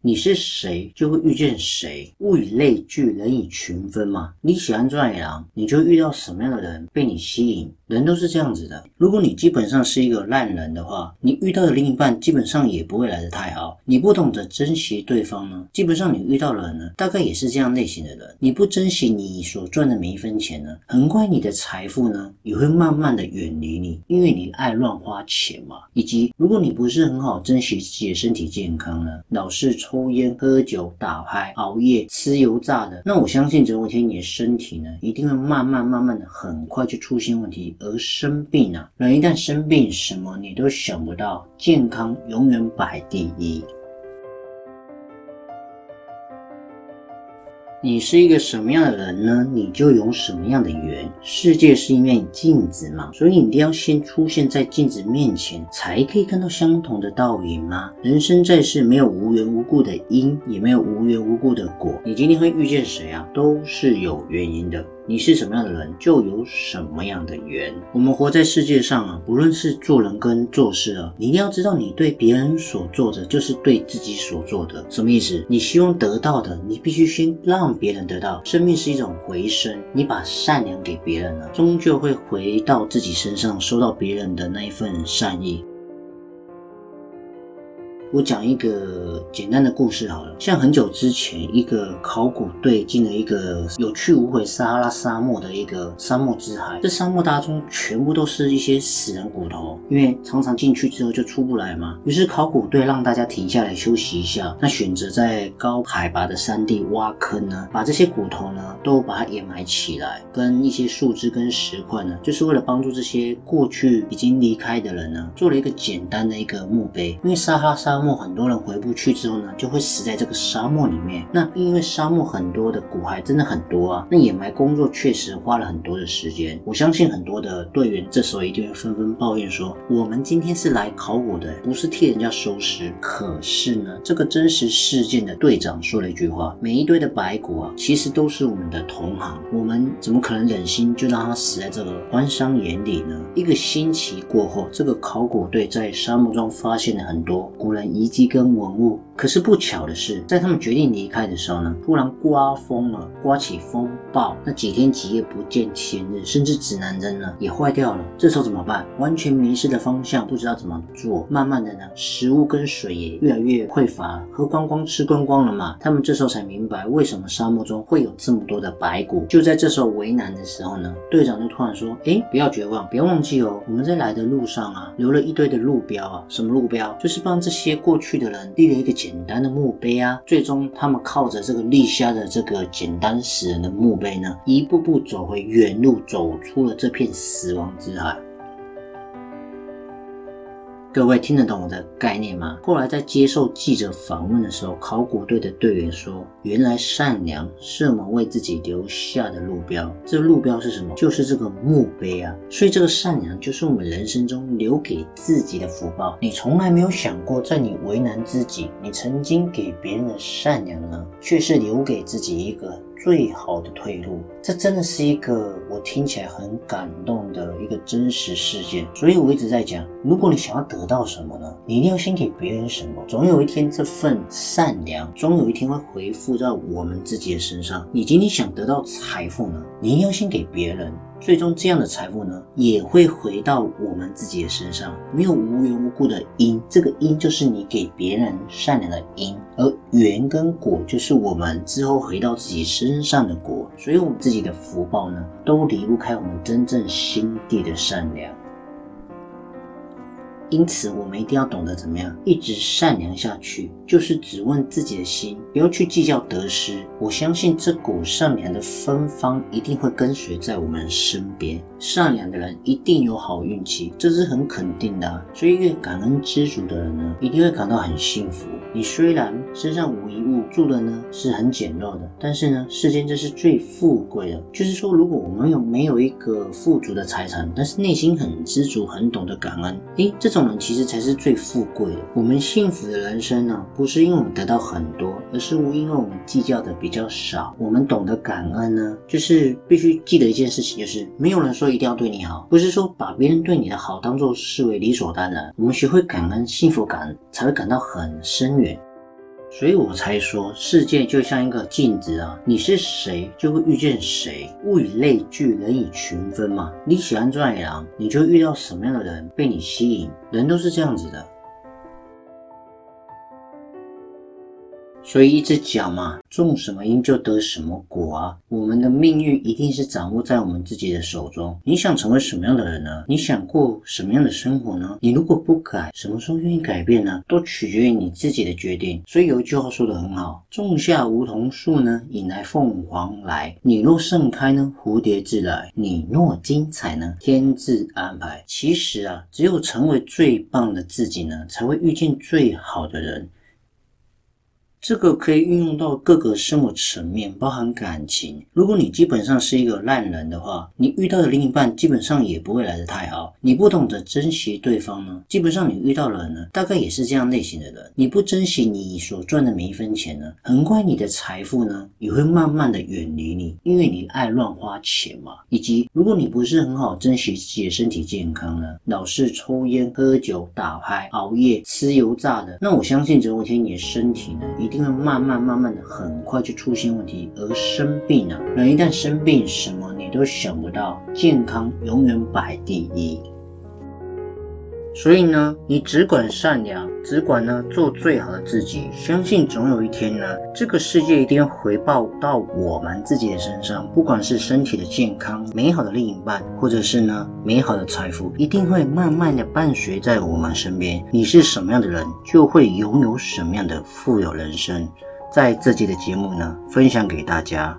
你是谁，就会遇见谁。物以类聚，人以群分嘛。你喜欢专野狼，你就遇到什么样的人被你吸引。人都是这样子的。如果你基本上是一个烂人的话，你遇到的另一半基本上也不会来得太好。你不懂得珍惜对方呢，基本上你遇到的人呢，大概也是这样类型的人。你不珍惜你所赚的每一分钱呢，很快你的财富呢也会慢慢的远离你，因为你爱乱花钱嘛。以及如果你不是很好珍惜自己的身体健康呢，老是抽烟、喝酒、打牌、熬夜、吃油炸的，那我相信总有一天你的身体呢，一定会慢慢慢慢的很快就出现问题。而生病啊，人一旦生病，什么你都想不到，健康永远摆第一。你是一个什么样的人呢？你就有什么样的缘。世界是一面镜子嘛，所以你一定要先出现在镜子面前，才可以看到相同的倒影吗？人生在世，没有无缘无故的因，也没有无缘无故的果。你今天会遇见谁啊？都是有原因的。你是什么样的人，就有什么样的缘。我们活在世界上啊，不论是做人跟做事啊，你一定要知道，你对别人所做的，就是对自己所做的。什么意思？你希望得到的，你必须先让别人得到。生命是一种回声，你把善良给别人了，终究会回到自己身上，收到别人的那一份善意。我讲一个简单的故事好了，像很久之前，一个考古队进了一个有去无回撒哈拉沙漠的一个沙漠之海，这沙漠当中全部都是一些死人骨头，因为常常进去之后就出不来嘛。于是考古队让大家停下来休息一下，那选择在高海拔的山地挖坑呢，把这些骨头呢都把它掩埋起来，跟一些树枝跟石块呢，就是为了帮助这些过去已经离开的人呢，做了一个简单的一个墓碑，因为撒哈拉沙。沙漠很多人回不去之后呢，就会死在这个沙漠里面。那因为沙漠很多的骨骸真的很多啊，那掩埋工作确实花了很多的时间。我相信很多的队员这时候一定会纷纷抱怨说：“我们今天是来考古的，不是替人家收尸。”可是呢，这个真实事件的队长说了一句话：“每一堆的白骨啊，其实都是我们的同行，我们怎么可能忍心就让他死在这个荒山野里呢？”一个星期过后，这个考古队在沙漠中发现了很多古人。遗迹跟文物。可是不巧的是，在他们决定离开的时候呢，突然刮风了，刮起风暴，那几天几夜不见天日，甚至指南针呢也坏掉了。这时候怎么办？完全迷失了方向，不知道怎么做。慢慢的呢，食物跟水也越来越匮乏，喝光光吃光光了嘛。他们这时候才明白，为什么沙漠中会有这么多的白骨。就在这时候为难的时候呢，队长就突然说：“哎，不要绝望，别忘记哦，我们在来的路上啊，留了一堆的路标啊。什么路标？就是帮这些过去的人立了一个简。”简单的墓碑啊，最终他们靠着这个立下的这个简单死人的墓碑呢，一步步走回原路，走出了这片死亡之海。各位听得懂我的概念吗？后来在接受记者访问的时候，考古队的队员说：“原来善良是我们为自己留下的路标。这路标是什么？就是这个墓碑啊！所以这个善良就是我们人生中留给自己的福报。你从来没有想过，在你为难自己，你曾经给别人的善良呢，却是留给自己一个。”最好的退路，这真的是一个听起来很感动的一个真实事件。所以我一直在讲，如果你想要得到什么呢，你一定要先给别人什么。总有一天，这份善良，总有一天会回复在我们自己的身上。你今天想得到财富呢，你一定要先给别人。最终，这样的财富呢，也会回到我们自己的身上。没有无缘无故的因，这个因就是你给别人善良的因，而缘跟果就是我们之后回到自己身上的果。所以，我们自己的福报呢，都离不开我们真正心地的善良。因此，我们一定要懂得怎么样一直善良下去，就是只问自己的心，不要去计较得失。我相信这股善良的芬芳一定会跟随在我们身边。善良的人一定有好运气，这是很肯定的。所以，越感恩知足的人呢，一定会感到很幸福。你虽然身上无一物，住的呢是很简陋的，但是呢，世间这是最富贵的。就是说，如果我们有没有一个富足的财产，但是内心很知足，很懂得感恩，诶，这种人其实才是最富贵的。我们幸福的人生呢，不是因为我们得到很多，而是因为我们计较的比较少。我们懂得感恩呢，就是必须记得一件事情，就是没有人说一定要对你好，不是说把别人对你的好当做视为理所当然。我们学会感恩，幸福感才会感到很深远。所以我才说，世界就像一个镜子啊，你是谁就会遇见谁。物以类聚，人以群分嘛。你喜欢转羊，你就遇到什么样的人被你吸引。人都是这样子的。所以一直讲嘛，种什么因就得什么果啊。我们的命运一定是掌握在我们自己的手中。你想成为什么样的人呢？你想过什么样的生活呢？你如果不改，什么时候愿意改变呢？都取决于你自己的决定。所以有一句话说得很好：种下梧桐树呢，引来凤凰来；你若盛开呢，蝴蝶自来；你若精彩呢，天自安排。其实啊，只有成为最棒的自己呢，才会遇见最好的人。这个可以运用到各个生活层面，包含感情。如果你基本上是一个烂人的话，你遇到的另一半基本上也不会来得太好。你不懂得珍惜对方呢，基本上你遇到的人呢，大概也是这样类型的人。你不珍惜你所赚的每一分钱呢，很快你的财富呢也会慢慢的远离你，因为你爱乱花钱嘛。以及如果你不是很好珍惜自己的身体健康呢，老是抽烟、喝酒、打牌、熬夜、吃油炸的，那我相信总有一天你的身体呢，一一定会慢慢慢慢的，很快就出现问题，而生病了。人一旦生病，什么你都想不到，健康永远摆第一。所以呢，你只管善良，只管呢做最好的自己，相信总有一天呢，这个世界一定会回报到我们自己的身上。不管是身体的健康、美好的另一半，或者是呢美好的财富，一定会慢慢的伴随在我们身边。你是什么样的人，就会拥有什么样的富有人生。在这期的节目呢，分享给大家。